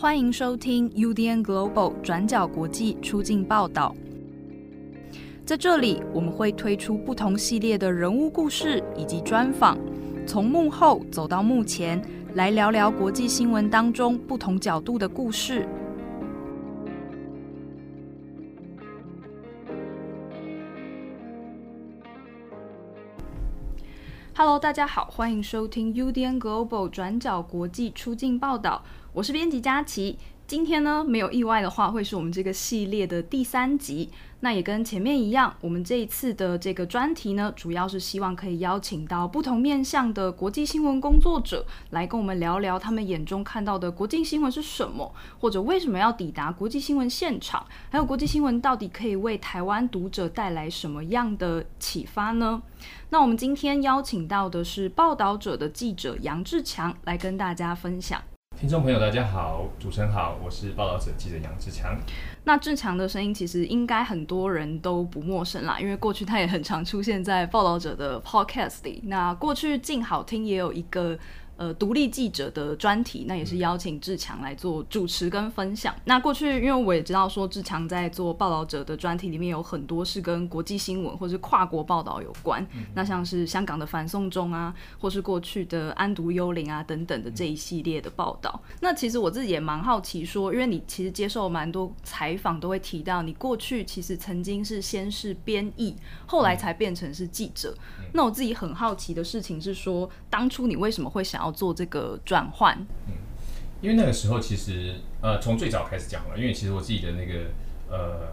欢迎收听 UDN Global 转角国际出境报道。在这里，我们会推出不同系列的人物故事以及专访，从幕后走到幕前，来聊聊国际新闻当中不同角度的故事。Hello，大家好，欢迎收听 UDN Global 转角国际出境报道，我是编辑佳琪。今天呢，没有意外的话，会是我们这个系列的第三集。那也跟前面一样，我们这一次的这个专题呢，主要是希望可以邀请到不同面向的国际新闻工作者，来跟我们聊聊他们眼中看到的国际新闻是什么，或者为什么要抵达国际新闻现场，还有国际新闻到底可以为台湾读者带来什么样的启发呢？那我们今天邀请到的是报道者的记者杨志强，来跟大家分享。听众朋友，大家好，主持人好，我是报道者记者杨志强。那志强的声音其实应该很多人都不陌生啦，因为过去他也很常出现在报道者的 podcast 里。那过去静好听也有一个。呃，独立记者的专题，那也是邀请志强来做主持跟分享。那过去，因为我也知道说志强在做报道者的专题里面有很多是跟国际新闻或是跨国报道有关。那像是香港的反送中啊，或是过去的安独幽灵啊等等的这一系列的报道。那其实我自己也蛮好奇说，因为你其实接受蛮多采访，都会提到你过去其实曾经是先是编译，后来才变成是记者。那我自己很好奇的事情是说，当初你为什么会想要？做这个转换，嗯，因为那个时候其实呃，从最早开始讲了，因为其实我自己的那个呃，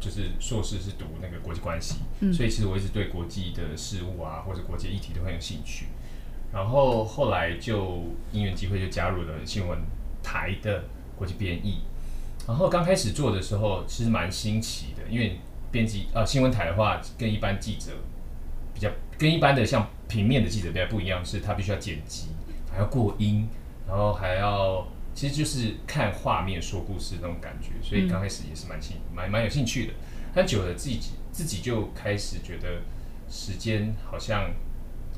就是硕士是读那个国际关系，嗯，所以其实我一直对国际的事物啊，或者国际议题都很有兴趣。然后后来就因缘机会就加入了新闻台的国际编译。然后刚开始做的时候其实蛮新奇的，因为编辑呃新闻台的话跟一般记者跟一般的像。平面的记者比较不一样，是他必须要剪辑，还要过音，然后还要，其实就是看画面说故事那种感觉，所以刚开始也是蛮兴蛮蛮有兴趣的。但久了自己自己就开始觉得时间好像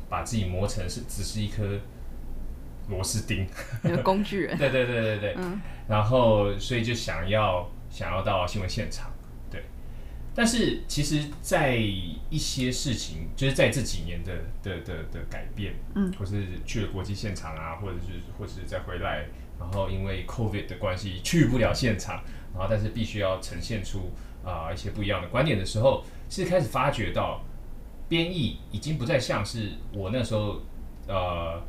把自己磨成是只是一颗螺丝钉，工具人。对对对对对。嗯。然后所以就想要想要到新闻现场。但是其实，在一些事情，就是在这几年的的的的改变，嗯，或是去了国际现场啊，或者是或是再回来，然后因为 COVID 的关系去不了现场，然后但是必须要呈现出啊一些不一样的观点的时候，是开始发觉到编译已经不再像是我那时候呃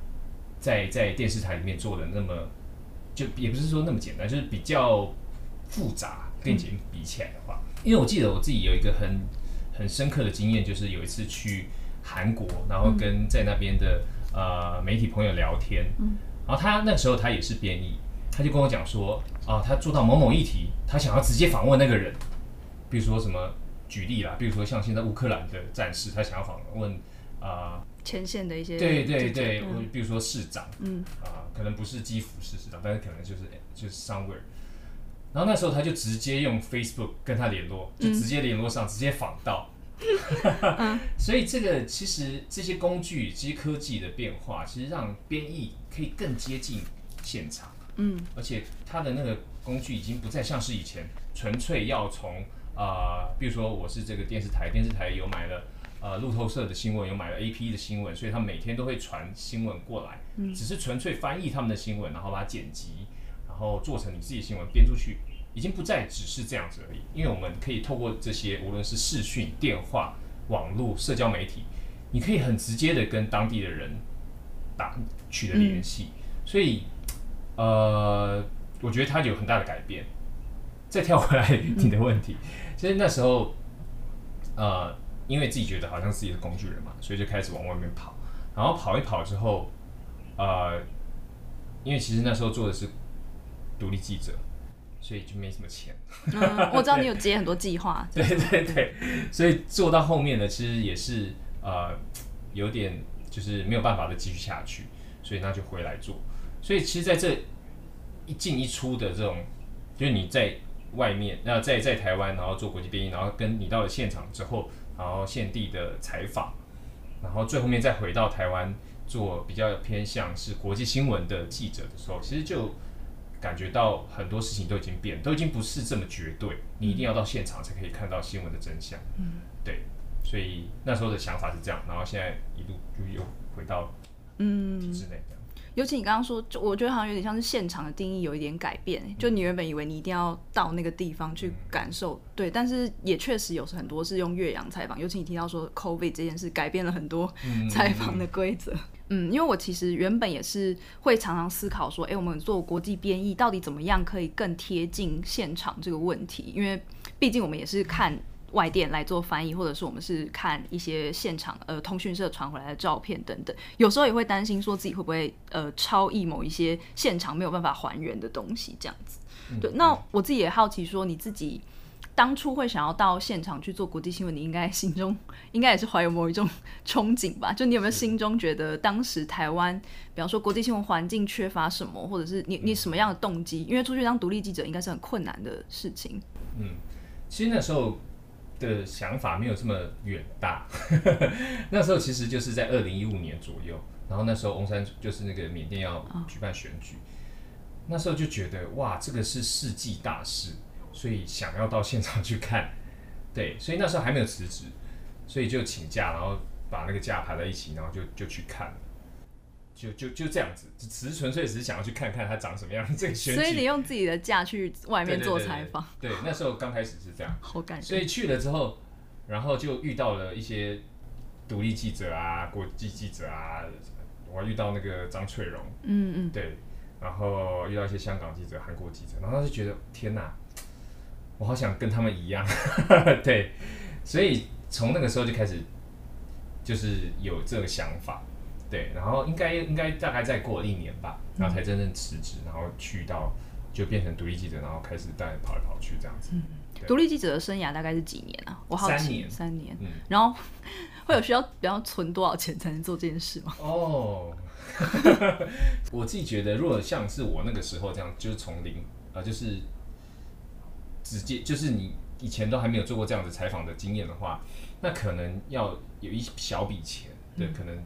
在在电视台里面做的那么，就也不是说那么简单，就是比较复杂，跟以前比起来的话。因为我记得我自己有一个很很深刻的经验，就是有一次去韩国，然后跟在那边的呃媒体朋友聊天，嗯，然后他那时候他也是编译，他就跟我讲说，啊，他做到某某议题，他想要直接访问那个人，比如说什么举例啦，比如说像现在乌克兰的战士，他想要访问啊前线的一些对对对，比如说市长，嗯，啊，可能不是基辅市市长，但是可能就是就是 somewhere。然后那时候他就直接用 Facebook 跟他联络，就直接联络上，直接访到。所以这个其实这些工具、这些科技的变化，其实让编译可以更接近现场。嗯，而且他的那个工具已经不再像是以前纯粹要从啊，比如说我是这个电视台，电视台有买了呃路透社的新闻，有买了 AP 的新闻，所以他每天都会传新闻过来。嗯，只是纯粹翻译他们的新闻，然后把它剪辑。然后做成你自己的新闻编出去，已经不再只是这样子而已。因为我们可以透过这些，无论是视讯、电话、网络、社交媒体，你可以很直接的跟当地的人打取得联系。所以，呃，我觉得它有很大的改变。再跳回来你的问题，其实那时候，呃，因为自己觉得好像自己是工具人嘛，所以就开始往外面跑。然后跑一跑之后，呃，因为其实那时候做的是。独立记者，所以就没什么钱。嗯，我知道你有接很多计划。对对对，所以做到后面呢，其实也是呃有点就是没有办法再继续下去，所以那就回来做。所以其实在这一进一出的这种，就是你在外面，那在在台湾，然后做国际编译，然后跟你到了现场之后，然后现地的采访，然后最后面再回到台湾做比较偏向是国际新闻的记者的时候，其实就。感觉到很多事情都已经变，都已经不是这么绝对，你一定要到现场才可以看到新闻的真相。嗯，对，所以那时候的想法是这样，然后现在一路就又回到嗯体制内这样。尤其你刚刚说，就我觉得好像有点像是现场的定义有一点改变。就你原本以为你一定要到那个地方去感受，对，但是也确实有很多是用岳阳采访。尤其你提到说 COVID 这件事改变了很多采访的规则。嗯，因为我其实原本也是会常常思考说，哎，我们做国际编译到底怎么样可以更贴近现场这个问题？因为毕竟我们也是看。外电来做翻译，或者是我们是看一些现场呃通讯社传回来的照片等等，有时候也会担心说自己会不会呃超译某一些现场没有办法还原的东西这样子。对，那我自己也好奇说，你自己当初会想要到现场去做国际新闻，你应该 心中应该也是怀有某一种憧憬吧？就你有没有心中觉得当时台湾，比方说国际新闻环境缺乏什么，或者是你你什么样的动机？因为出去当独立记者应该是很困难的事情。嗯，其实那时候。的想法没有这么远大，那时候其实就是在二零一五年左右，然后那时候翁山就是那个缅甸要举办选举，那时候就觉得哇，这个是世纪大事，所以想要到现场去看，对，所以那时候还没有辞职，所以就请假，然后把那个假排在一起，然后就就去看。就就就这样子，只是纯粹只是想要去看看他长什么样。这个选所以你用自己的假去外面做采访。对，那时候刚开始是这样。好感所以去了之后，然后就遇到了一些独立记者啊、国际记者啊，我遇到那个张翠荣，嗯嗯，对，然后遇到一些香港记者、韩国记者，然后就觉得天哪，我好想跟他们一样。对，所以从那个时候就开始，就是有这个想法。对，然后应该应该大概再过一年吧，然后才真正辞职，然后去到就变成独立记者，然后开始带跑来跑去这样子。独立记者的生涯大概是几年啊？我好奇。三年。三年。嗯。然后会有需要比较存多少钱才能做这件事吗？哦。我自己觉得，如果像是我那个时候这样，就是从零啊，就是直接就是你以前都还没有做过这样子采访的经验的话，那可能要有一小笔钱，对，可能。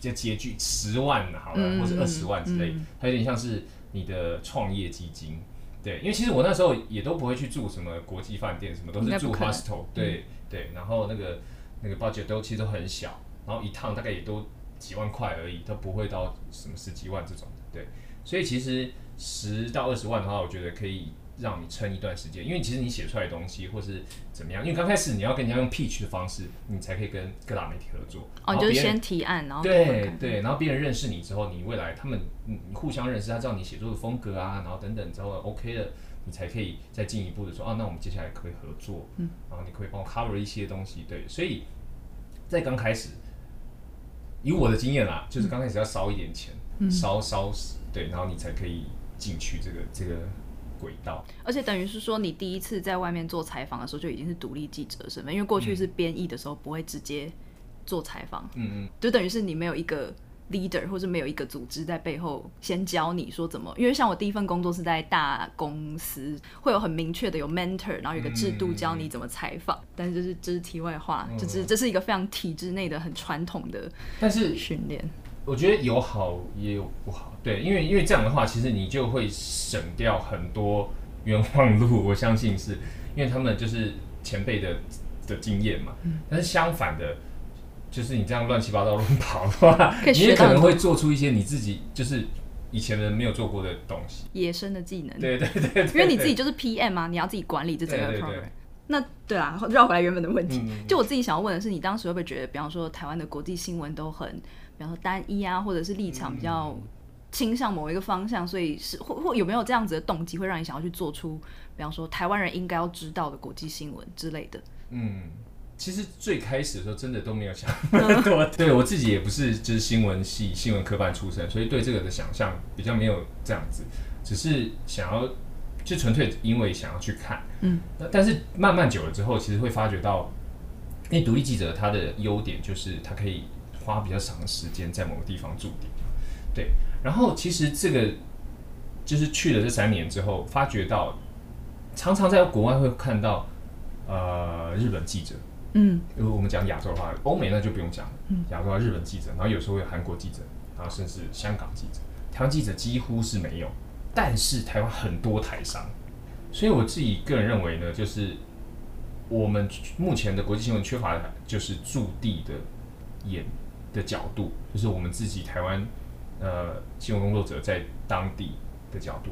就拮据十万好了，或者二十万之类，它有点像是你的创业基金，对，因为其实我那时候也都不会去住什么国际饭店，什么都是住 hostel，对对，然后那个那个 budget 都其实都很小，然后一趟大概也都几万块而已，都不会到什么十几万这种，对，所以其实十到二十万的话，我觉得可以。让你撑一段时间，因为其实你写出来的东西或是怎么样，因为刚开始你要跟人家用 pitch 的方式，你才可以跟各大媒体合作。哦，就是先提案，然后对对，然后别人认识你之后，你未来他们你互相认识，他知道你写作的风格啊，然后等等之后 OK 了，你才可以再进一步的说，啊，那我们接下来可以合作，嗯，然后你可以帮我 cover 一些东西，对，所以在刚开始，以我的经验啦，就是刚开始要烧一点钱，烧烧对，然后你才可以进去这个这个。轨道，而且等于是说，你第一次在外面做采访的时候，就已经是独立记者的身份，因为过去是编译的时候不会直接做采访，嗯嗯，就等于是你没有一个 leader，或者没有一个组织在背后先教你说怎么，因为像我第一份工作是在大公司，会有很明确的有 mentor，然后有一个制度教你怎么采访，但是这是这是题外话，就是这是一个非常体制内的很传统的，但是训练。我觉得有好也有不好，对，因为因为这样的话，其实你就会省掉很多冤枉路。我相信是因为他们就是前辈的的经验嘛。嗯。但是相反的，就是你这样乱七八糟乱跑的话，你也可能会做出一些你自己就是以前人没有做过的东西，野生的技能。对对对。因为你自己就是 PM 嘛，你要自己管理这整个 program。那对啊，绕回来原本的问题，就我自己想要问的是，你当时会不会觉得，比方说台湾的国际新闻都很。然后单一啊，或者是立场比较倾向某一个方向，所以是或或有没有这样子的动机，会让你想要去做出，比方说台湾人应该要知道的国际新闻之类的。嗯，其实最开始的时候真的都没有想 那么多，对我自己也不是就是新闻系新闻科班出身，所以对这个的想象比较没有这样子，只是想要就纯粹因为想要去看，嗯，但是慢慢久了之后，其实会发觉到，因为独立记者他的优点就是他可以。花比较长的时间在某个地方驻地，对。然后其实这个就是去了这三年之后，发觉到常常在国外会看到呃日本记者，嗯，如果我们讲亚洲的话，欧美那就不用讲，嗯，亚洲日本记者，然后有时候有韩国记者，然后甚至香港记者，台湾记者几乎是没有，但是台湾很多台商，所以我自己个人认为呢，就是我们目前的国际新闻缺乏的就是驻地的演的角度，就是我们自己台湾呃新闻工作者在当地的角度。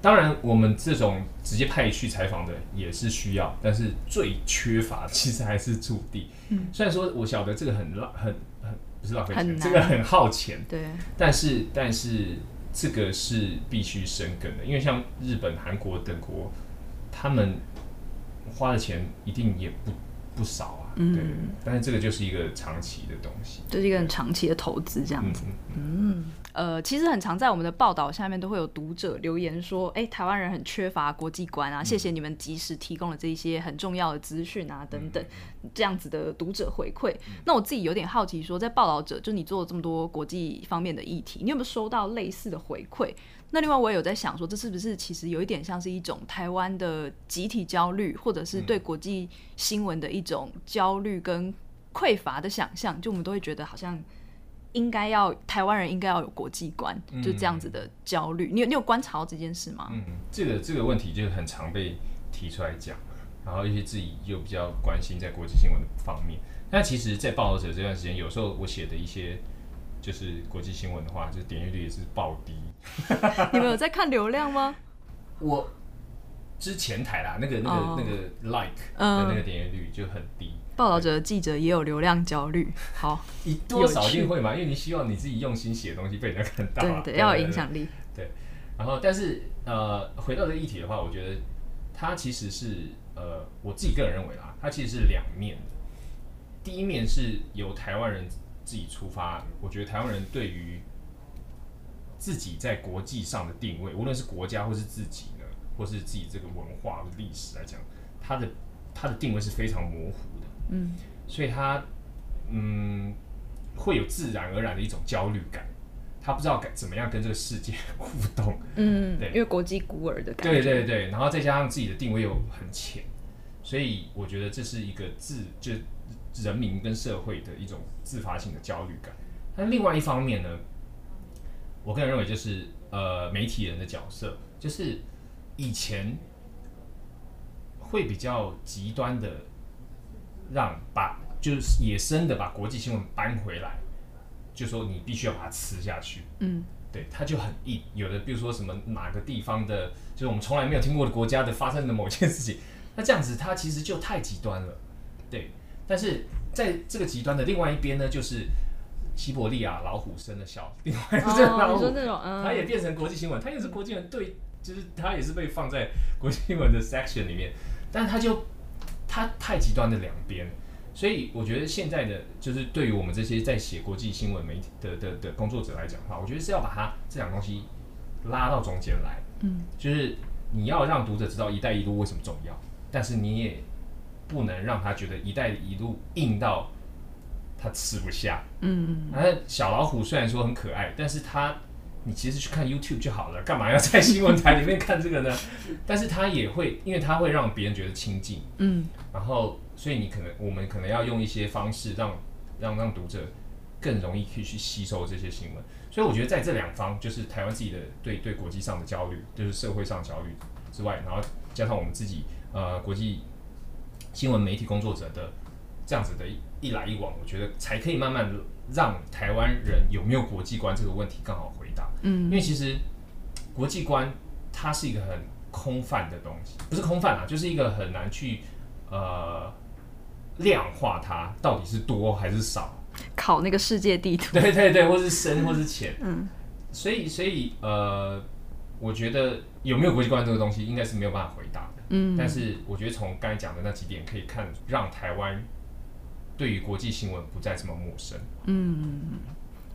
当然，我们这种直接派去采访的也是需要，但是最缺乏 其实还是驻地。嗯，虽然说我晓得这个很浪，很很不是浪费钱，这个很耗钱。对，但是但是这个是必须深耕的，因为像日本、韩国等国，他们花的钱一定也不不少啊。嗯，对。但是这个就是一个长期的东西，就是一个很长期的投资，这样子。嗯。呃，其实很常在我们的报道下面都会有读者留言说，哎，台湾人很缺乏国际观啊，谢谢你们及时提供了这一些很重要的资讯啊，等等，这样子的读者回馈。那我自己有点好奇，说在报道者，就你做了这么多国际方面的议题，你有没有收到类似的回馈？那另外我也有在想说，这是不是其实有一点像是一种台湾的集体焦虑，或者是对国际新闻的一种焦虑跟匮乏的想象？就我们都会觉得好像。应该要台湾人应该要有国际观，就这样子的焦虑。你有你有观察到这件事吗？嗯，这个这个问题就很常被提出来讲，然后一些自己又比较关心在国际新闻的方面。那其实，在报道者这段时间，有时候我写的一些就是国际新闻的话，就是点阅率也是暴低。你们有在看流量吗？我之前台啦，那个那个那个 like 的那个点阅率就很低。报道者、记者也有流量焦虑，好，你多少一定会嘛，因为你希望你自己用心写的东西被人家看到，对对，要有影响力。对，然后但是呃，回到这个议题的话，我觉得它其实是呃，我自己个人认为啦，它其实是两面的。第一面是由台湾人自己出发，我觉得台湾人对于自己在国际上的定位，无论是国家或是自己呢，或是自己这个文化历史来讲，它的它的定位是非常模糊的。嗯，所以他嗯会有自然而然的一种焦虑感，他不知道该怎么样跟这个世界 互动。嗯，对，因为国际孤儿的感觉。对对对，然后再加上自己的定位又很浅，所以我觉得这是一个自就人民跟社会的一种自发性的焦虑感。但另外一方面呢，我个人认为就是呃媒体人的角色，就是以前会比较极端的。让把就是野生的把国际新闻搬回来，就说你必须要把它吃下去。嗯，对，它就很硬。有的比如说什么哪个地方的，就是我们从来没有听过的国家的发生的某件事情，那这样子它其实就太极端了。对，但是在这个极端的另外一边呢，就是西伯利亚老虎生的小，另外一只老虎，它也变成国际新闻，它也是国际人，对，就是它也是被放在国际新闻的 section 里面，但是它就。它太极端的两边，所以我觉得现在的就是对于我们这些在写国际新闻媒体的的的工作者来讲的话，我觉得是要把它这两东西拉到中间来，嗯，就是你要让读者知道“一带一路”为什么重要，但是你也不能让他觉得“一带一路”硬到他吃不下，嗯嗯，而小老虎虽然说很可爱，但是他。你其实去看 YouTube 就好了，干嘛要在新闻台里面看这个呢？但是它也会，因为它会让别人觉得亲近，嗯，然后所以你可能我们可能要用一些方式让让让读者更容易去去吸收这些新闻。所以我觉得在这两方，就是台湾自己的对对国际上的焦虑，就是社会上焦虑之外，然后加上我们自己呃国际新闻媒体工作者的这样子的一来一往，我觉得才可以慢慢让台湾人有没有国际观这个问题更好回答。嗯，因为其实国际观它是一个很空泛的东西，不是空泛啊，就是一个很难去呃量化它到底是多还是少。考那个世界地图。对对对，或是深或是浅。嗯。所以所以呃，我觉得有没有国际观这个东西，应该是没有办法回答的。嗯。但是我觉得从刚才讲的那几点可以看，让台湾对于国际新闻不再这么陌生。嗯。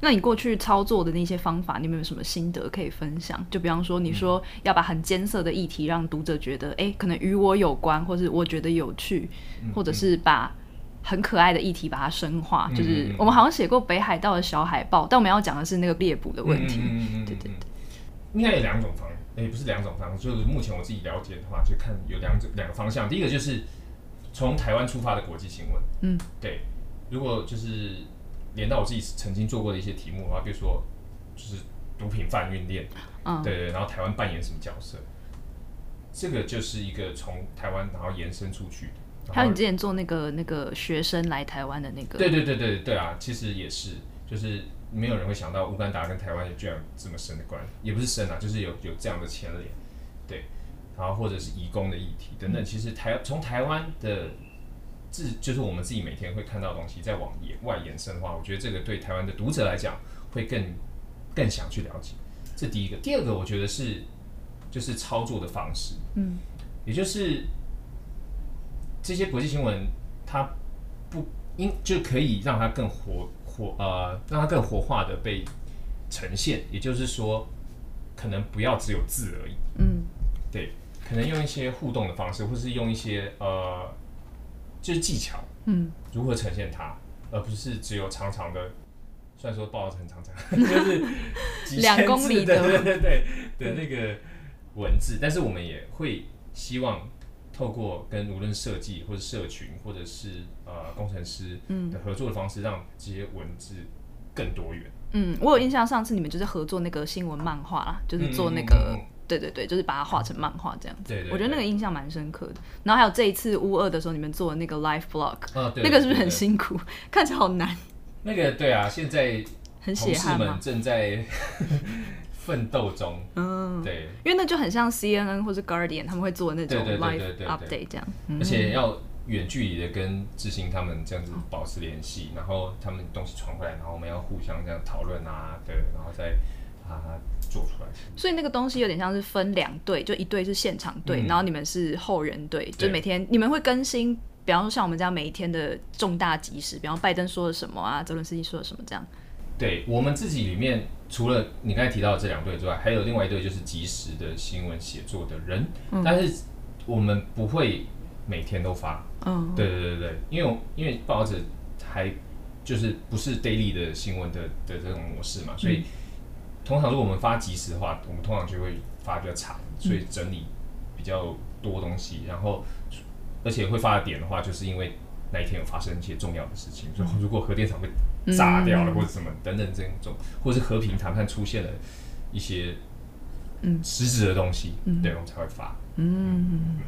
那你过去操作的那些方法，你有没有什么心得可以分享？就比方说，你说要把很艰涩的议题让读者觉得，哎，可能与我有关，或是我觉得有趣，或者是把很可爱的议题把它深化。就是我们好像写过北海道的小海豹，但我们要讲的是那个猎捕的问题。对对对，应该有两种方，哎，不是两种方，就是目前我自己了解的话，就看有两种两个方向。第一个就是从台湾出发的国际新闻。嗯，对，如果就是。连到我自己曾经做过的一些题目的话，比如说，就是毒品贩运链，嗯，对对，然后台湾扮演什么角色？这个就是一个从台湾然后延伸出去。还有你之前做那个那个学生来台湾的那个，对对对对对啊，其实也是，就是没有人会想到乌干达跟台湾居然这么深的关，也不是深啊，就是有有这样的牵连，对，然后或者是移工的议题等等，其实台从台湾的自就是我们自己每天会看到的东西，再往野外延伸的话，我觉得这个对台湾的读者来讲会更更想去了解，这第一个，第二个我觉得是就是操作的方式，嗯，也就是这些国际新闻它不应就可以让它更活活呃，让它更活化的被呈现，也就是说，可能不要只有字而已，嗯，对，可能用一些互动的方式，或是用一些呃，就是技巧，嗯，如何呈现它，而不是只有长长的，虽然说报纸很长长，就是几两千公里的对对对对的那个文字，但是我们也会希望透过跟无论设计或者社群或者是呃工程师的合作的方式，让这些文字更多元。嗯，我有印象，上次你们就是合作那个新闻漫画啦，就是做那个，嗯嗯对对对，就是把它画成漫画这样子。对对我觉得那个印象蛮深刻的。然后还有这一次乌二的时候，你们做的那个 live blog，、啊，对那个是不是很辛苦？看起来好难，那个对啊，现在很血汗吗？正在奋斗中。嗯，对，因为那就很像 CNN 或是 Guardian 他们会做那种 live update 这样。嗯而且要远距离的跟志兴他们这样子保持联系，然后他们东西传回来，然后我们要互相这样讨论啊，对，然后再把它做出来。所以那个东西有点像是分两队，就一队是现场队，嗯然后你们是后人队，就对每天你们会更新，比方说像我们这样每一天的重大即时，比方拜登说了什么啊，泽伦斯基说了什么这样。对我们自己里面，除了你刚才提到的这两队之外，还有另外一队就是即时的新闻写作的人，但是我们不会每天都发。嗯，对对对对，因为因为报纸还就是不是 daily 的新闻的的这种模式嘛，所以通常如果我们发即时的话，我们通常就会发比较长，所以整理比较多东西，然后而且会发的点的话，就是因为那一天有发生一些重要的事情，就如果核电厂被炸掉了或者什么等等这种，或者是和平谈判出现了一些嗯。实质的东西，对我们才会发。嗯。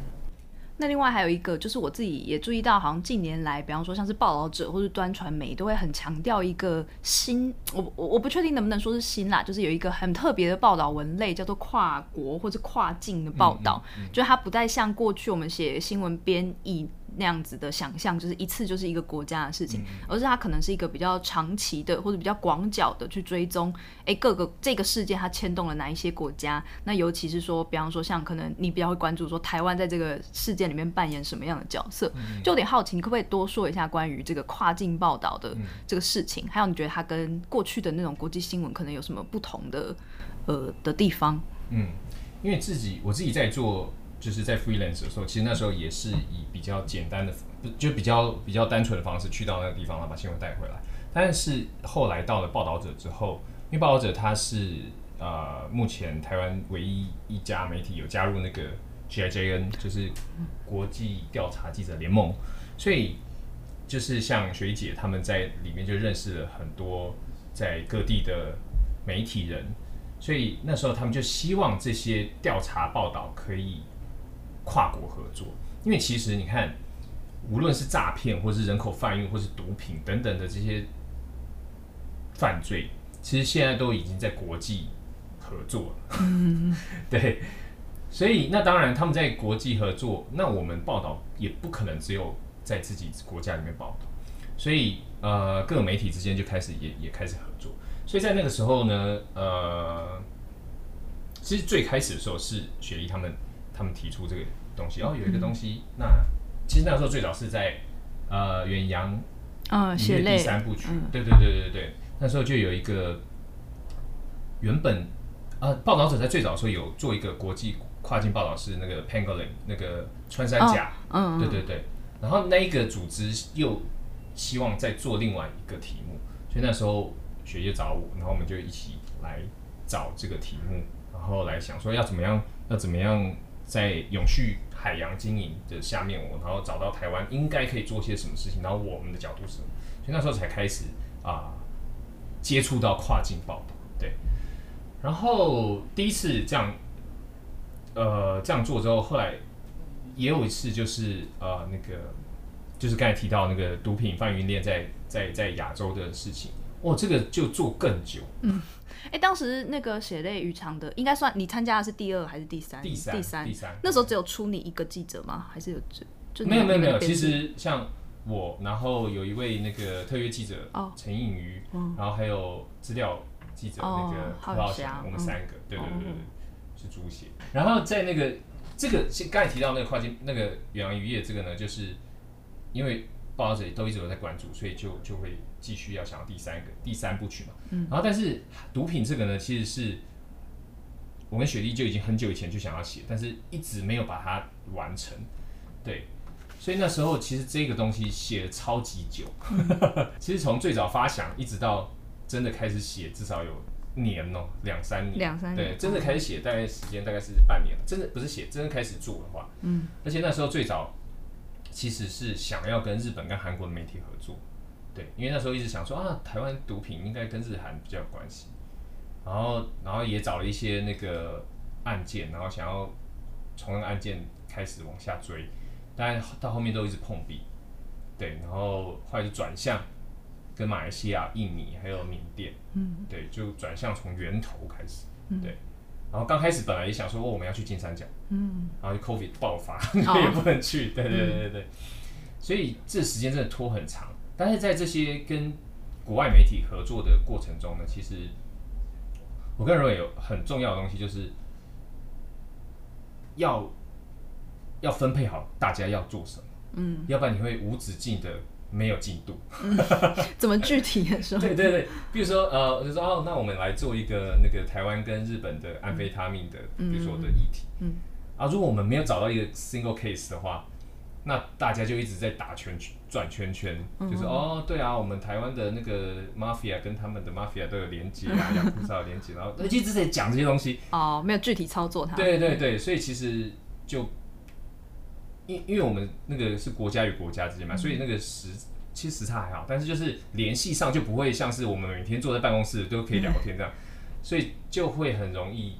那另外还有一个，就是我自己也注意到，好像近年来，比方说像是报道者或是端传媒，都会很强调一个新，我我我不确定能不能说是新啦，就是有一个很特别的报道文类，叫做跨国或者跨境的报道，就它不再像过去我们写新闻编译那样子的想象，就是一次就是一个国家的事情，而是它可能是一个比较长期的或者比较广角的去追踪，哎，各个这个世界它牵动了哪一些国家？那尤其是说，比方说像可能你比较会关注说台湾在这个事件里面扮演什么样的角色，就有点好奇，你可不可以多说一下关于这个跨境报道的这个事情？还有你觉得它跟过去的那种国际新闻可能有什么不同的呃的地方？嗯，因为自己我自己在做，就是在 freelance 的时候，其实那时候也是以比较简单的，就比较比较单纯的方式去到那个地方，然后把新闻带回来。但是后来到了报道者之后，因为报道者他是呃目前台湾唯一一家媒体有加入那个 GIJN，就是国际调查记者联盟，所以就是像学姐他们在里面就认识了很多在各地的媒体人，所以那时候他们就希望这些调查报道可以跨国合作，因为其实你看，无论是诈骗，或是人口贩运，或是毒品等等的这些犯罪，其实现在都已经在国际合作了。对，所以那当然他们在国际合作，那我们报道也不可能只有在自己国家里面报道，所以呃，各个媒体之间就开始也也开始合作。所以在那个时候呢，呃，其实最开始的时候是雪莉他们他们提出这个东西，哦，有一个东西，那其实那时候最早是在呃远洋嗯，里面血泪。第三部曲，嗯。对对对对对，那时候就有一个原本呃报道者在最早的时候有做一个国际跨境报道是那个 Pangolin 那个穿山甲，嗯，对对对，然后那一个组织又希望再做另外一个题目，所以那时候学姐找我，然后我们就一起来找这个题目，然后来想说要怎么样，要怎么样在永续海洋经营的下面，我然后找到台湾应该可以做些什么？事情，然后我们的角度是什么，所以那时候才开始啊、接触到跨境报道，对，然后第一次这样，呃，这样做之后，后来也有一次就是呃那个，就是刚才提到那个毒品贩运链在在在亚洲的事情，哦，这个就做更久。嗯，哎，当时那个血泪鱼场的，应该算你参加的是第二还是第三？第三，第三，第三。那时候只有出你一个记者吗？还是有就没有没有没有？其实像我，然后有一位那个特约记者陈映瑜，然后还有资料。记者那个何浩翔，我们三个，对对对对，是主写。然后在那个这个刚才提到那个跨境那个远洋渔业这个呢，就是因为报道者都一直有在关注，所以就就会继续要想要第三个第三部曲嘛。嗯。然后但是毒品这个呢，其实是我跟雪莉就已经很久以前就想要写，但是一直没有把它完成。对。所以那时候其实这个东西写了超级久，其实从最早发想一直到。真的开始写，至少有年哦，两三年。两三年。对，真的开始写，大概时间大概是半年。真的不是写，真的开始做的话，嗯。而且那时候最早其实是想要跟日本跟韩国的媒体合作，对，因为那时候一直想说啊，台湾毒品应该跟日韩比较有关系，然后然后也找了一些那个案件，然后想要从那个案件开始往下追，但到后面都一直碰壁，对，然后后来就转向。跟马来西亚、印尼还有缅甸，嗯，对，就转向从源头开始，对。然后刚开始本来也想说，哦，我们要去金三角，嗯，然后就 COVID 爆发，也不能去，对对对对对。所以这时间真的拖很长。但是在这些跟国外媒体合作的过程中呢，其实我个人认为有很重要的东西，就是要要分配好大家要做什么，嗯，要不然你会无止境的。没有进度，怎么具体的说？对对对，比如说呃，我就说哦，那我们来做一个那个台湾跟日本的安非他命的，比如说的议题，嗯，啊，如果我们没有找到一个 single case 的话，那大家就一直在打圈转圈圈，就是哦，对啊，我们台湾的那个 mafia 跟他们的 mafia 都有连接啊，有不少连接，然后一直在讲这些东西，哦，没有具体操作它，对对对，所以其实就。因因为我们那个是国家与国家之间嘛，所以那个时其实时差还好，但是就是联系上就不会像是我们每天坐在办公室都可以聊天这样，所以就会很容易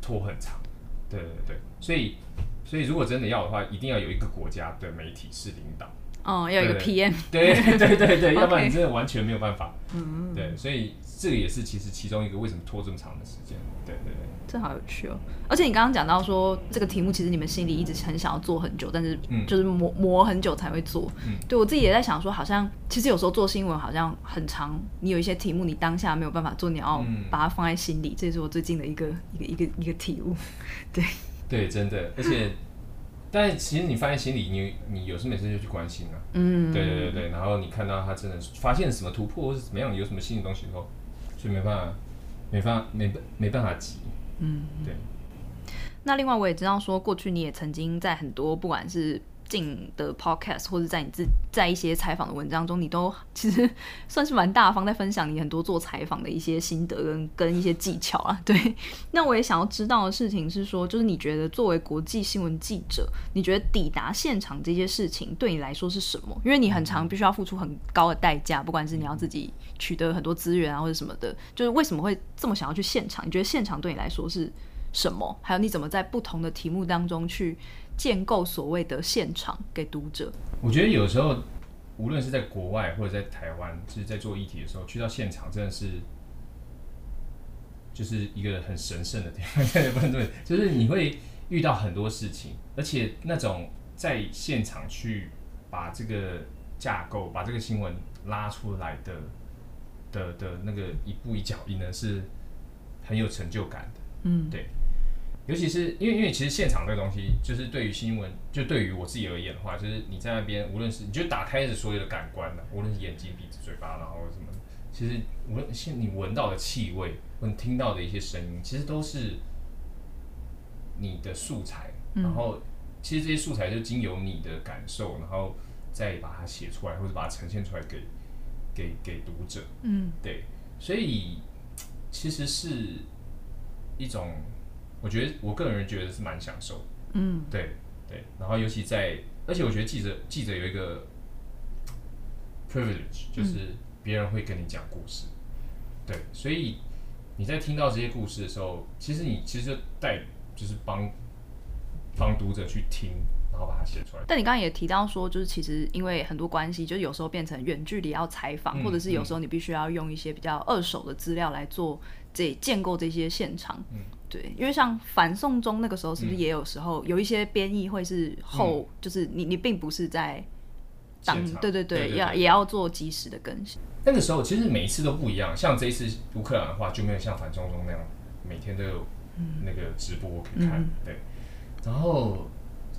拖很长。对对对，所以所以如果真的要的话，一定要有一个国家的媒体是领导。哦，要有一个 PM。对 对对对，要不然你真的完全没有办法。嗯嗯。对，所以这个也是其实其中一个为什么拖这么长的时间。对对对。这好有趣哦！而且你刚刚讲到说这个题目，其实你们心里一直很想要做很久，但是就是磨磨很久才会做。对我自己也在想说，好像其实有时候做新闻好像很长，你有一些题目你当下没有办法做，你要把它放在心里。这也是我最近的一个一个一个一个体悟。对对，真的。而且，但其实你放在心里，你你有事没事就去关心啊。嗯，对对对对。然后你看到他真的发现什么突破或是怎么样，有什么新的东西以后，就没办法，没办法，没没办法急。嗯，对。那另外我也知道说，过去你也曾经在很多不管是进的 podcast，或者在你自在一些采访的文章中，你都 其实算是蛮大方，在分享你很多做采访的一些心得跟跟一些技巧啊。对。那我也想要知道的事情是说，就是你觉得作为国际新闻记者，你觉得抵达现场这些事情对你来说是什么？因为你很长必须要付出很高的代价，不管是你要自己。取得很多资源啊，或者什么的，就是为什么会这么想要去现场？你觉得现场对你来说是什么？还有你怎么在不同的题目当中去建构所谓的现场给读者？我觉得有时候，无论是在国外或者在台湾，就是在做议题的时候，去到现场真的是就是一个很神圣的地方。不对，就是你会遇到很多事情，而且那种在现场去把这个架构、把这个新闻拉出来的。的的那个一步一脚印呢，是很有成就感的。嗯，对，尤其是因为因为其实现场这个东西，就是对于新闻，就对于我自己而言的话，就是你在那边，无论是你就打开着所有的感官的，无论是眼睛、鼻子、嘴巴，然后什么，其实无论现你闻到的气味，或你听到的一些声音，其实都是你的素材。然后其实这些素材就经由你的感受，然后再把它写出来，或者把它呈现出来给。给给读者，嗯，对，所以其实是一种，我觉得我个人觉得是蛮享受，嗯，对对，然后尤其在，而且我觉得记者记者有一个 privilege，就是别人会跟你讲故事，对，所以你在听到这些故事的时候，其实你其实就带就是帮帮读者去听，然后把它写出来。但你刚刚也提到说，就是其实因为很多关系，就是有时候变成远距离要采访，嗯或者是有时候你必须要用一些比较二手的资料来做这建构这些现场。嗯对，因为像反送中那个时候，是不是也有时候有一些编译会是后，就是你你并不是在场对对对对对要也要做及时的更新。那个时候其实每一次都不一样，像这一次乌克兰的话就没有像反送中那样每天都有那个直播可以看，对。然后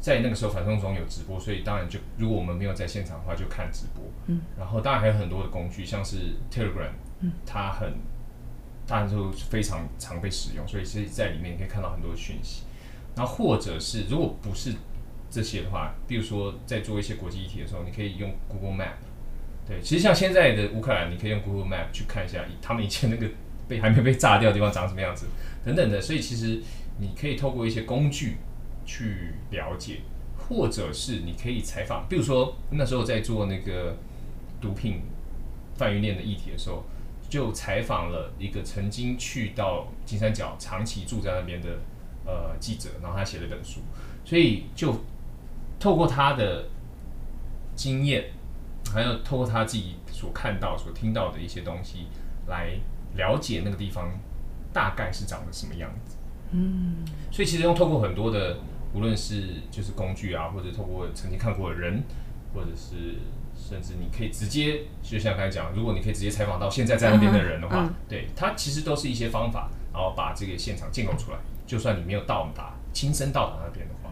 在那个时候反送中有直播，所以当然就如果我们没有在现场的话就看直播，嗯。然后当然还有很多的工具，像是 Telegram，嗯，它很当然就非常常被使用，所以其实在里面可以看到很多讯息。然后或者是如果不是这些的话，比如说在做一些国际议题的时候，你可以用 Google Map。对，其实像现在的乌克兰，你可以用 Google Map 去看一下他们以前那个被还没被炸掉的地方长什么样子，等等的。所以其实你可以透过一些工具去了解，或者是你可以采访，比如说那时候在做那个毒品贩运链的议题的时候，就采访了一个曾经去到金三角长期住在那边的呃记者，然后他写了一本书，所以就透过他的经验。还有透过他自己所看到、所听到的一些东西，来了解那个地方大概是长得什么样子。嗯，所以其实用透过很多的，无论是就是工具啊，或者透过曾经看过的人，或者是甚至你可以直接，就像刚才讲，如果你可以直接采访到现在在那边的人的话，嗯对他其实都是一些方法，然后把这个现场建构出来。就算你没有到达亲身到达那边的话，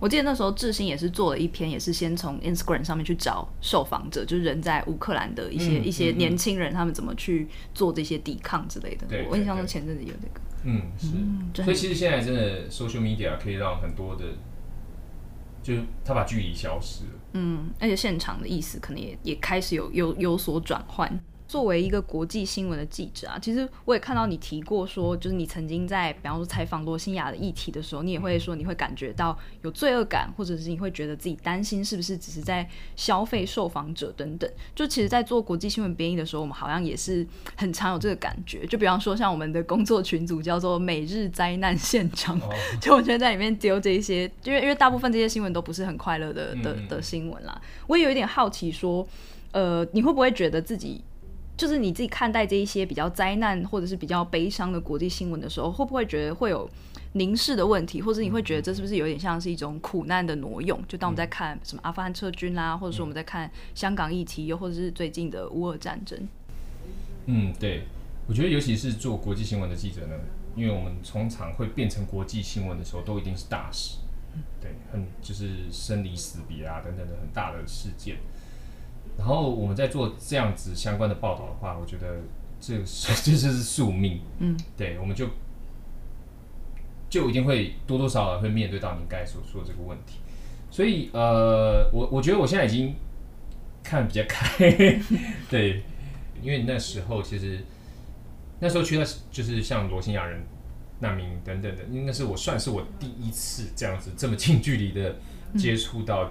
我记得那时候志兴也是做了一篇，也是先从 Instagram 上面去找受访者，就是人在乌克兰的一些、嗯一些年轻人，他们怎么去做这些抵抗之类的。对我印象中前阵子有这个。嗯，是。所以其实现在真的 social media 可以让很多的，就是他把距离消失了。嗯，而且现场的意思可能也也开始有有有所转换。作为一个国际新闻的记者啊，其实我也看到你提过说，就是你曾经在比方说采访罗新雅的议题的时候，你也会说你会感觉到有罪恶感，或者是你会觉得自己担心是不是只是在消费受访者等等。就其实，在做国际新闻编译的时候，我们好像也是很常有这个感觉。就比方说，像我们的工作群组叫做“每日灾难现场”，哦，就我觉得在里面丢这一些，因为因为大部分这些新闻都不是很快乐的的的新闻啦。我也有一点好奇说，呃，你会不会觉得自己就是你自己看待这一些比较灾难或者是比较悲伤的国际新闻的时候，会不会觉得会有凝视的问题，或者你会觉得这是不是有点像是一种苦难的挪用？就当我们在看什么阿富汗撤军啦，或者说我们在看香港议题，又或者是最近的乌俄战争。嗯，对，我觉得尤其是做国际新闻的记者呢，因为我们通常会变成国际新闻的时候，都一定是大事，对，很就是生离死别啊等等的很大的事件。然后我们在做这样子相关的报道的话，我觉得这是这就是宿命，嗯，对，我们就就一定会多多少少会面对到你刚才所说的这个问题。所以呃，我我觉得我现在已经看比较开，对，因为那时候其实那时候去到就是像罗兴亚人难民等等的，应该是我算是我第一次这样子这么近距离的接触到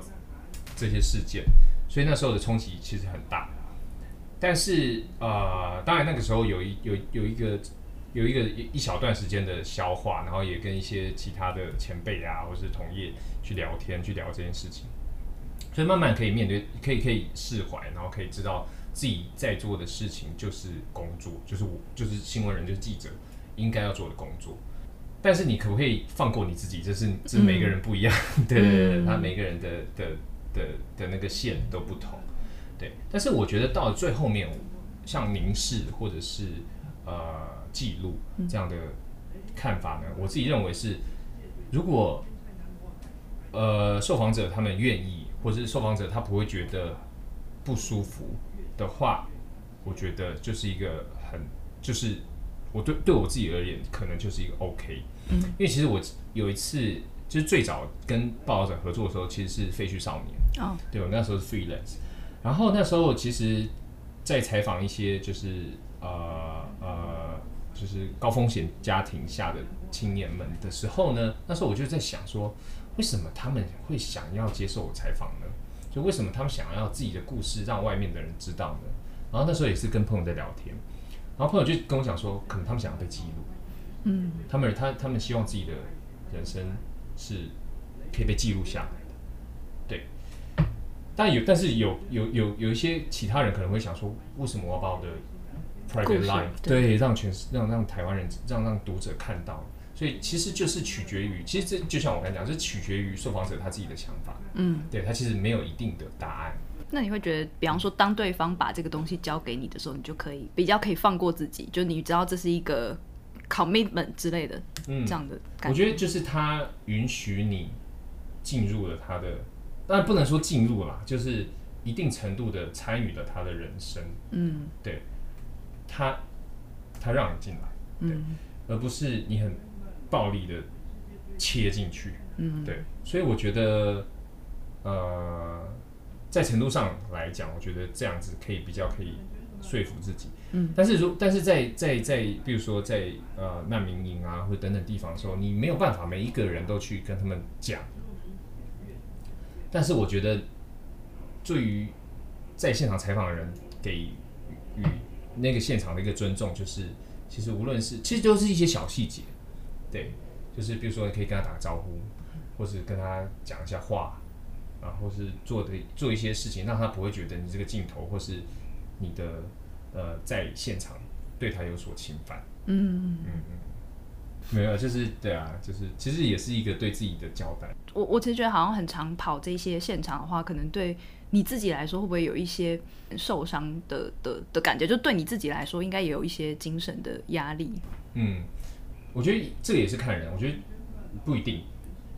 这些事件，所以那时候的冲击其实很大。但是呃，当然那个时候有一有有一个有一个一一小段时间的消化，然后也跟一些其他的前辈啊，或是同业去聊天，去聊这件事情，所以慢慢可以面对，可以可以释怀，然后可以知道自己在做的事情就是工作，就是我就是新闻人，就是记者应该要做的工作。但是你可不可以放过你自己？这是这是每个人不一样，对对对，嗯他每个人的的的的那个线都不同，对。但是我觉得到了最后面，像凝视或者是呃记录这样的看法呢，我自己认为是，如果呃受访者他们愿意，或者是受访者他不会觉得不舒服的话，我觉得就是一个很就是我对对我自己而言，可能就是一个 OK。嗯，因为其实我有一次就是最早跟报道者合作的时候，其实是废墟少年。哦，对我那时候是 freelance，然后那时候其实，在采访一些就是呃呃就是高风险家庭下的青年们的时候呢，那时候我就在想说，为什么他们会想要接受我采访呢？就为什么他们想要自己的故事让外面的人知道呢？然后那时候也是跟朋友在聊天，然后朋友就跟我讲说，可能他们想要被记录，嗯，他们他他们希望自己的人生是可以被记录下来的，对。但有但是有有有有一些其他人可能会想说，为什么我要把我的 private life 对让全让让台湾人让让读者看到？所以其实就是取决于，其实这就像我刚才讲，是取决于受访者他自己的想法。嗯，对他其实没有一定的答案。那你会觉得，比方说，当对方把这个东西交给你的时候，你就可以比较可以放过自己，就你知道这是一个 commitment 之类的，嗯，这样的感觉。我觉得就是他允许你进入了他的，当然不能说进入啦，就是一定程度的参与了他的人生。嗯，对，他他让你进来，嗯，而不是你很。暴力的切进去，嗯，对，所以我觉得，呃，在程度上来讲，我觉得这样子可以比较可以说服自己，嗯，但是如但是在在在，比如说在呃难民营啊或者等等地方的时候，你没有办法每一个人都去跟他们讲，但是我觉得，对于在现场采访的人给予那个现场的一个尊重，就是其实无论是其实都是一些小细节。对，就是比如说，你可以跟他打个招呼，或是跟他讲一下话，然后是做的做一些事情，让他不会觉得你这个镜头或是你的呃在现场对他有所侵犯。嗯嗯嗯，没有，就是对啊，就是其实也是一个对自己的交代。我我其实觉得好像很常跑这些现场的话，可能对你自己来说会不会有一些受伤的的的感觉？就对你自己来说，应该也有一些精神的压力。嗯。我觉得这个也是看人，我觉得不一定。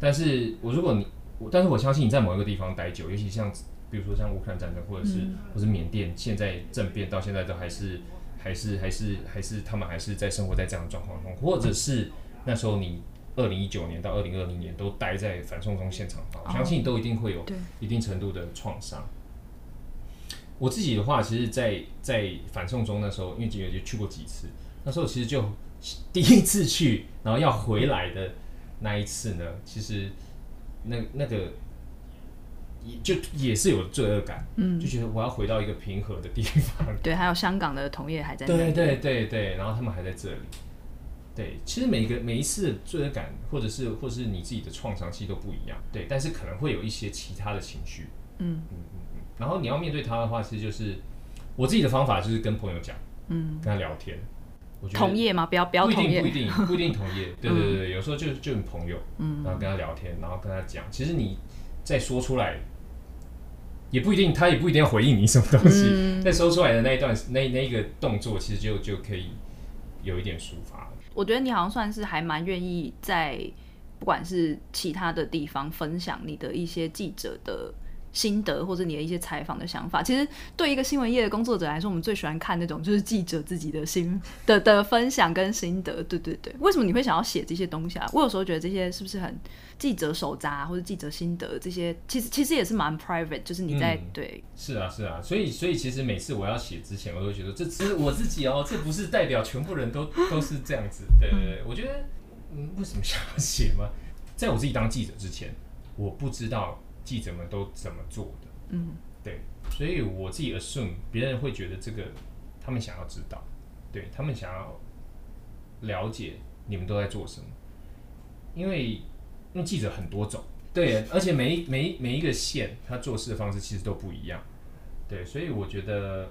但是我如果你，但是我相信你在某一个地方待久，尤其像比如说像乌克兰战争，或者是或是缅甸现在政变到现在都还是还是还是还是他们还是在生活在这样的状况中，或者是那时候你二零一九年到二零二零年都待在反送中现场，我相信你都一定会有一定程度的创伤。我自己的话，其实，在在反送中那时候，因为也就去过几次，那时候其实就。第一次去，然后要回来的那一次呢，其实那那个也就也是有罪恶感，嗯，就觉得我要回到一个平和的地方。对，还有香港的同业还在。对对对对，然后他们还在这里。对，其实每一个每一次罪恶感，或者是或是你自己的创伤，其实都不一样。对，但是可能会有一些其他的情绪。嗯嗯嗯嗯。然后你要面对他的话，其实就是我自己的方法，就是跟朋友讲，嗯，跟他聊天。同业吗？不要不要同业，不一定 不一定同业。对对对，有时候就就你朋友，嗯，然后跟他聊天，然后跟他讲，其实你再说出来，也不一定，他也不一定要回应你什么东西。再说出来的那一段，那那一个动作，其实就就可以有一点抒发。我觉得你好像算是还蛮愿意在不管是其他的地方分享你的一些记者的。心得或者你的一些采访的想法，其实对一个新闻业的工作者来说，我们最喜欢看那种就是记者自己的心的的分享跟心得。对对对，为什么你会想要写这些东西啊？我有时候觉得这些是不是很记者手札或者记者心得这些，其实其实也是蛮 private，就是你在对。是啊是啊，所以所以其实每次我要写之前，我都觉得这只是我自己哦，这不是代表全部人都都是这样子。对对对，我觉得嗯，为什么想要写吗？在我自己当记者之前，我不知道。记者们都怎么做的？嗯，对，所以我自己 assume 别人会觉得这个，他们想要知道，对他们想要了解你们都在做什么，因为因为记者很多种，对，而且每一每一每一个县他做事的方式其实都不一样，对，所以我觉得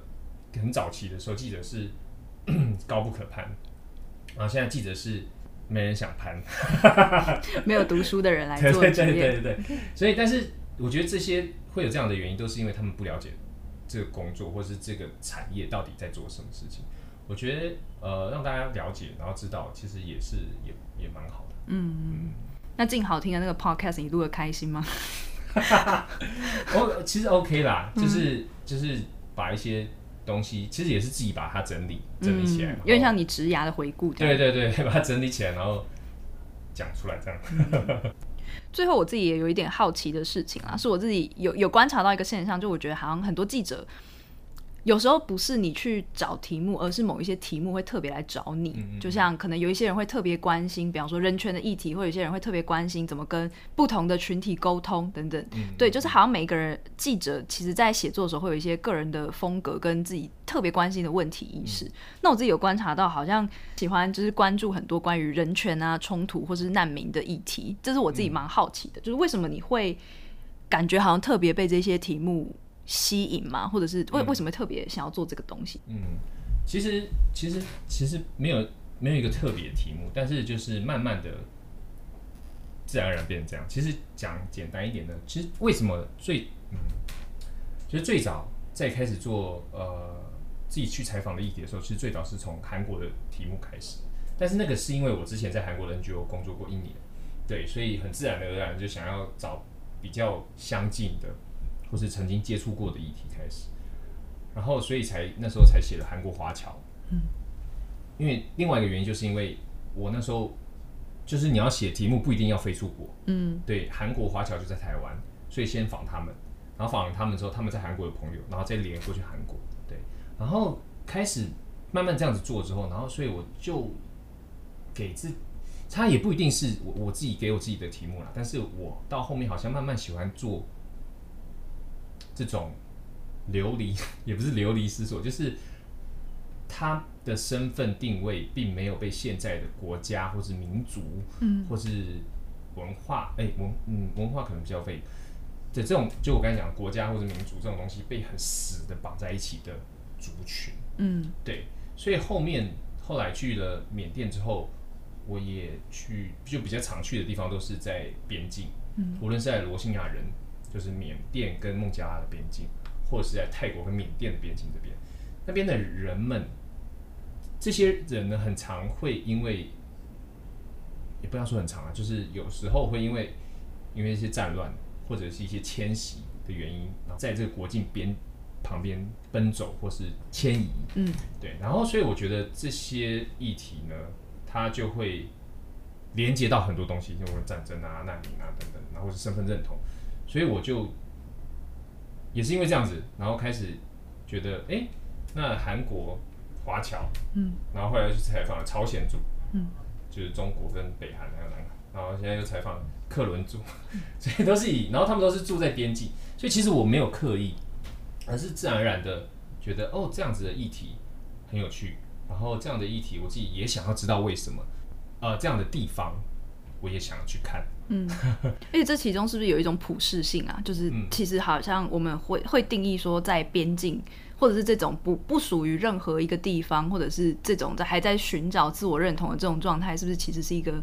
很早期的时候记者是 高不可攀，然后现在记者是没人想攀，没有读书的人来做对对对对对，所以但是。我觉得这些会有这样的原因，都是因为他们不了解这个工作，或是这个产业到底在做什么事情。我觉得呃，让大家了解，然后知道，其实也是也也蛮好的。嗯嗯。那静好听的那个 podcast，你录的开心吗？我 其实 OK 啦，就是就是把一些东西，其实也是自己把它整理整理起来，有点像你植牙的回顾。对对对，把它整理起来，然后讲出来这样。最后，我自己也有一点好奇的事情啊，是我自己有有观察到一个现象，就我觉得好像很多记者，有时候不是你去找题目，而是某一些题目会特别来找你。就像可能有一些人会特别关心，比方说人权的议题，或有些人会特别关心怎么跟不同的群体沟通等等。对，就是好像每一个人记者，其实在写作的时候会有一些个人的风格跟自己特别关心的问题意识。那我自己有观察到，好像喜欢就是关注很多关于人权啊、冲突或是难民的议题，这是我自己蛮好奇的，就是为什么你会感觉好像特别被这些题目。吸引吗？或者是为为什么特别想要做这个东西？嗯，其实其实其实没有没有一个特别的题目，但是就是慢慢的自然而然变成这样。其实讲简单一点呢，其实为什么最嗯，就是最早在开始做呃自己去采访的议题的时候，其实最早是从韩国的题目开始。但是那个是因为我之前在韩国的 NGO 工作过一年，对，所以很自然而然就想要找比较相近的。或是曾经接触过的议题开始，然后所以才那时候才写了韩国华侨。嗯，因为另外一个原因就是因为我那时候就是你要写题目不一定要飞出国。嗯，对，韩国华侨就在台湾，所以先访他们，然后访了他们之后，他们在韩国的朋友，然后再连过去韩国。对，然后开始慢慢这样子做之后，然后所以我就给自他也不一定是我我自己给我自己的题目啦，但是我到后面好像慢慢喜欢做。这种流离 也不是流离失所，就是他的身份定位并没有被现在的国家或是民族，嗯，或是文化，哎，文嗯文化可能比较被的这种，就我刚才讲国家或者民族这种东西被很死的绑在一起的族群，嗯，对，所以后面后来去了缅甸之后，我也去就比较常去的地方都是在边境，嗯，无论是在罗兴亚人。就是缅甸跟孟加拉的边境，或者是在泰国跟缅甸的边境这边，那边的人们，这些人呢，很常会因为，也不要说很长啊，就是有时候会因为因为一些战乱或者是一些迁徙的原因，然后在这个国境边旁边奔走或是迁移，嗯，对，然后所以我觉得这些议题呢，它就会连接到很多东西，就战争啊、难民啊等等，然后是身份认同。所以我就也是因为这样子，然后开始觉得，哎，那韩国华侨，嗯，然后后来去采访了朝鲜族，嗯，就是中国跟北韩还有南韩，然后现在又采访克伦族，所以都是以，然后他们都是住在边境，所以其实我没有刻意，而是自然而然的觉得，哦，这样子的议题很有趣，然后这样的议题我自己也想要知道为什么，呃，这样的地方我也想要去看。嗯，而且这其中是不是有一种普适性啊？就是其实好像我们会会定义说，在边境或者是这种不不属于任何一个地方，或者是这种在还在寻找自我认同的这种状态，是不是其实是一个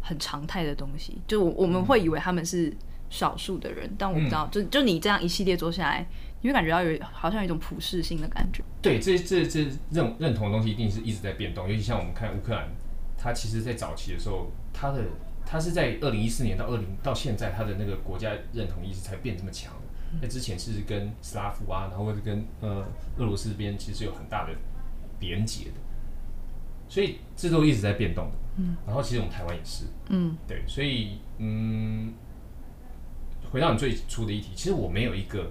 很常态的东西？就我们会以为他们是少数的人，但我不知道，就就你这样一系列做下来，你会感觉到有好像有一种普适性的感觉。对，这这这认认同的东西一定是一直在变动，尤其像我们看乌克兰，它其实在早期的时候，它的他是在二零一四年到二零到现在，他的那个国家认同意识才变这么强的。在之前是跟斯拉夫啊，然后或者跟呃俄罗斯这边其实有很大的连结的，所以制度一直在变动的。嗯，然后其实我们台湾也是。嗯，对，所以嗯，回到你最初的议题，其实我没有一个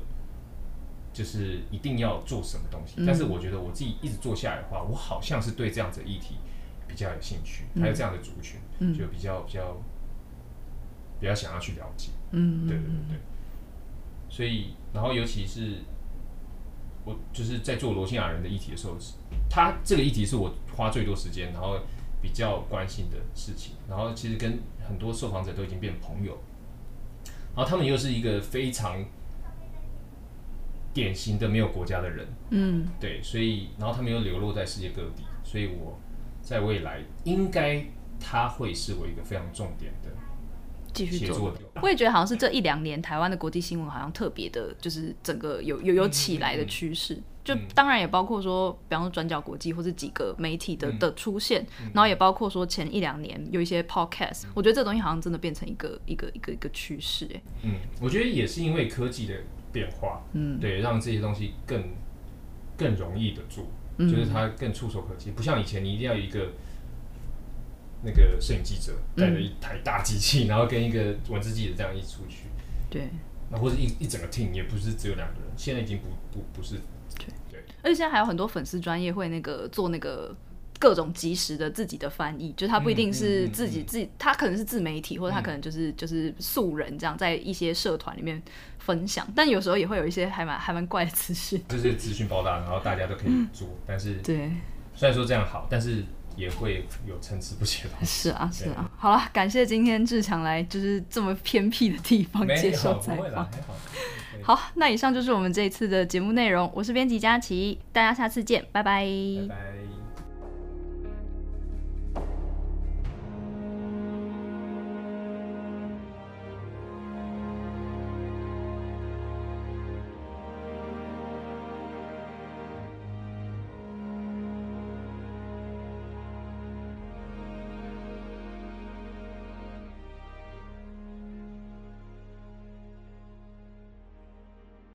就是一定要做什么东西，但是我觉得我自己一直做下来的话，我好像是对这样子的议题。比较有兴趣，还有这样的族群，就比较比较比较想要去了解，嗯，对对对对。所以，然后尤其是我就是在做罗兴亚人的议题的时候，他这个议题是我花最多时间，然后比较关心的事情。然后其实跟很多受访者都已经变朋友，然后他们又是一个非常典型的没有国家的人，嗯，对，所以然后他们又流落在世界各地，所以我。在未来，应该他会是我一个非常重点的继续做。我也觉得好像是这一两年台湾的国际新闻好像特别的，就是整个有有有起来的趋势。就当然也包括说，比方说转角国际或者几个媒体的的出现，然后也包括说前一两年有一些 podcast。我觉得这东西好像真的变成一个一个一个一个趋势。哎，嗯，我觉得也是因为科技的变化，嗯，对，让这些东西更更容易的做。就是它更触手可及，不像以前你一定要一个那个摄影记者带着一台大机器，然后跟一个文字记者这样一出去，对，那或者一一整个 team 也不是只有两个人，现在已经不不不是，对。对。而且现在还有很多粉丝专业会那个做那个各种及时的自己的翻译，就是他不一定是自己自己，他可能是自媒体，或者他可能就是就是素人这样，在一些社团里面分享，但有时候也会有一些还蛮还蛮怪的资讯，就是资讯爆炸，然后大家都可以做，但是对，虽然说这样好，但是。也会有参差不齐的。是啊，是啊。好了，感谢今天志强来，就是这么偏僻的地方接受采访。好，那以上就是我们这一次的节目内容。我是编辑佳琪，大家下次见，拜拜。拜拜。